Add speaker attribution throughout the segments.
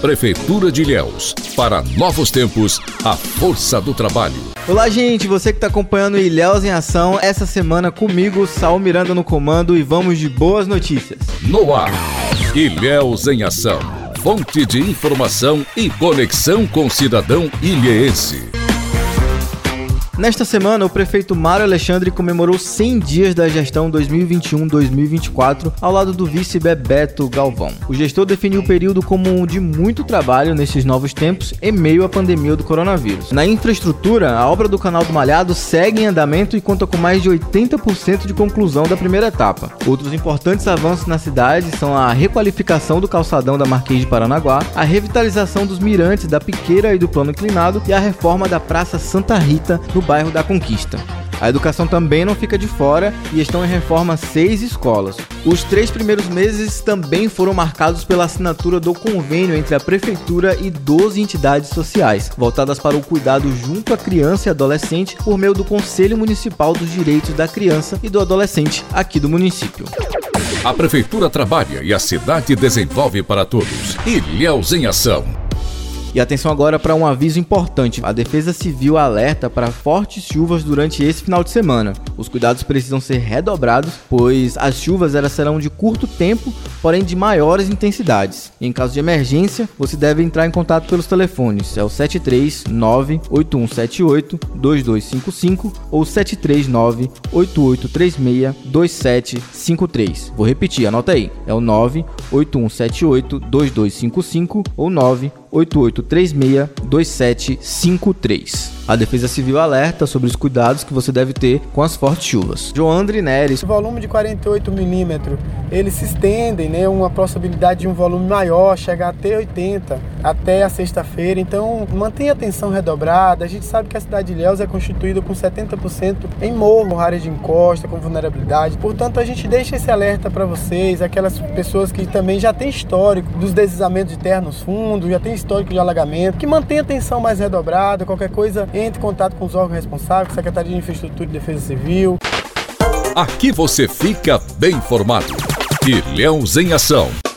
Speaker 1: Prefeitura de Ilhéus. Para novos tempos, a força do trabalho.
Speaker 2: Olá, gente. Você que está acompanhando Ilhéus em Ação, essa semana comigo, Saul Miranda no comando e vamos de boas notícias.
Speaker 1: No ar, Ilhéus em Ação. Fonte de informação e conexão com o cidadão ilhéense.
Speaker 2: Nesta semana, o prefeito Mário Alexandre comemorou 100 dias da gestão 2021-2024 ao lado do vice Bebeto Galvão. O gestor definiu o período como um de muito trabalho nesses novos tempos em meio à pandemia do coronavírus. Na infraestrutura, a obra do Canal do Malhado segue em andamento e conta com mais de 80% de conclusão da primeira etapa. Outros importantes avanços na cidade são a requalificação do calçadão da Marquês de Paranaguá, a revitalização dos mirantes da Piqueira e do Plano Inclinado e a reforma da Praça Santa Rita no bairro da Conquista. A educação também não fica de fora e estão em reforma seis escolas. Os três primeiros meses também foram marcados pela assinatura do convênio entre a Prefeitura e 12 entidades sociais, voltadas para o cuidado junto à criança e adolescente por meio do Conselho Municipal dos Direitos da Criança e do Adolescente aqui do município.
Speaker 1: A Prefeitura trabalha e a cidade desenvolve para todos. Ilhéus em Ação.
Speaker 2: E atenção agora para um aviso importante: a Defesa Civil alerta para fortes chuvas durante esse final de semana. Os cuidados precisam ser redobrados, pois as chuvas elas serão de curto tempo, porém de maiores intensidades. Em caso de emergência, você deve entrar em contato pelos telefones: é o 739 8178 2255 ou 739 8836 2753. Vou repetir, anota aí: é o 98178 2255 ou 9 88362753. A Defesa Civil alerta sobre os cuidados que você deve ter com as fortes chuvas. Joandre Neres.
Speaker 3: O volume de 48 milímetros, eles se estendem, né? Uma possibilidade de um volume maior, chegar até 80, até a sexta-feira. Então, mantenha a atenção redobrada. A gente sabe que a cidade de Ilhéus é constituída com 70% em morro, área de encosta, com vulnerabilidade. Portanto, a gente deixa esse alerta para vocês, aquelas pessoas que também já têm histórico dos deslizamentos de terra nos fundos, já tem histórico de alagamento, que mantenha a atenção mais redobrada, qualquer coisa entre em contato com os órgãos responsáveis, Secretaria de Infraestrutura e Defesa Civil.
Speaker 1: Aqui você fica bem informado. Ilhéus em Ação.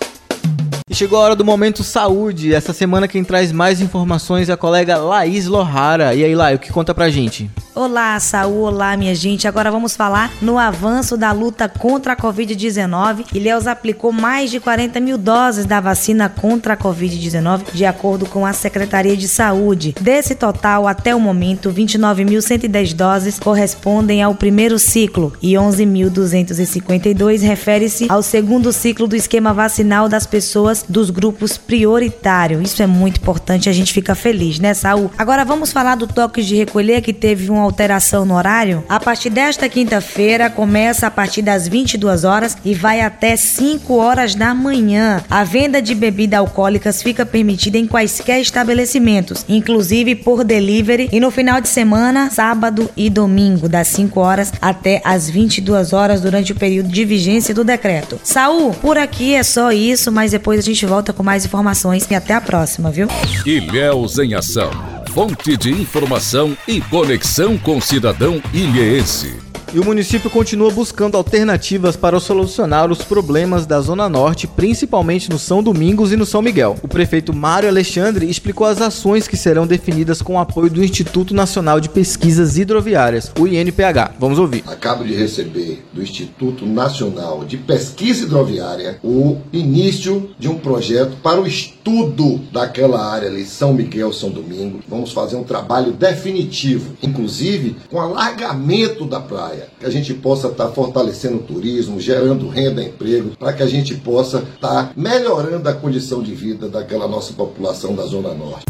Speaker 2: E chegou a hora do Momento Saúde. Essa semana quem traz mais informações é a colega Laís Lohara. E aí, Laís, o que conta pra gente?
Speaker 4: Olá, Saúl, olá, minha gente. Agora vamos falar no avanço da luta contra a Covid-19. Ilhéus aplicou mais de 40 mil doses da vacina contra a Covid-19, de acordo com a Secretaria de Saúde. Desse total, até o momento, 29.110 doses correspondem ao primeiro ciclo e 11.252 refere-se ao segundo ciclo do esquema vacinal das pessoas dos grupos prioritários. Isso é muito importante, a gente fica feliz, né, Saúl? Agora vamos falar do toque de recolher que teve um alteração no horário, a partir desta quinta-feira começa a partir das 22 horas e vai até 5 horas da manhã. A venda de bebidas alcoólicas fica permitida em quaisquer estabelecimentos, inclusive por delivery e no final de semana, sábado e domingo, das 5 horas até as 22 horas durante o período de vigência do decreto. Saul, por aqui é só isso, mas depois a gente volta com mais informações e até a próxima, viu?
Speaker 1: Ilhéus em Ação fonte de informação e conexão com o cidadão ilhéense.
Speaker 2: E o município continua buscando alternativas para solucionar os problemas da Zona Norte, principalmente no São Domingos e no São Miguel. O prefeito Mário Alexandre explicou as ações que serão definidas com o apoio do Instituto Nacional de Pesquisas Hidroviárias, o INPH. Vamos ouvir.
Speaker 5: Acabo de receber do Instituto Nacional de Pesquisa Hidroviária o início de um projeto para o estudo daquela área ali, São Miguel, São Domingo. Vamos fazer um trabalho definitivo, inclusive com alargamento da praia que a gente possa estar tá fortalecendo o turismo, gerando renda, emprego, para que a gente possa estar tá melhorando a condição de vida daquela nossa população da Zona Norte.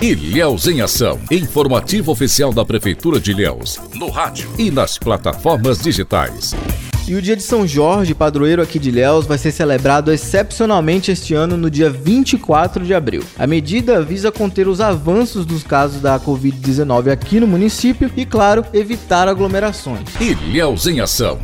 Speaker 1: Ilhéus em Ação. Informativo oficial da Prefeitura de Ilhéus. No rádio e nas plataformas digitais.
Speaker 2: E o dia de São Jorge, padroeiro aqui de Ilhéus, vai ser celebrado excepcionalmente este ano no dia 24 de abril. A medida visa conter os avanços dos casos da Covid-19 aqui no município e, claro, evitar aglomerações.
Speaker 1: Ilhéus em Ação.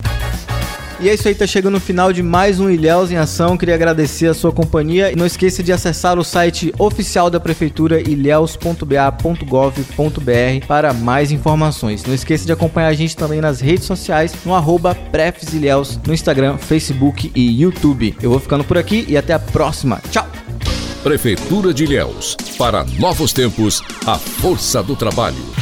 Speaker 2: E é isso aí, tá chegando no final de mais um Ilhéus em Ação. Queria agradecer a sua companhia e não esqueça de acessar o site oficial da Prefeitura, ilhéus.ba.gov.br para mais informações. Não esqueça de acompanhar a gente também nas redes sociais, no arroba no Instagram, Facebook e YouTube. Eu vou ficando por aqui e até a próxima. Tchau!
Speaker 1: Prefeitura de Ilhéus. Para novos tempos, a força do trabalho.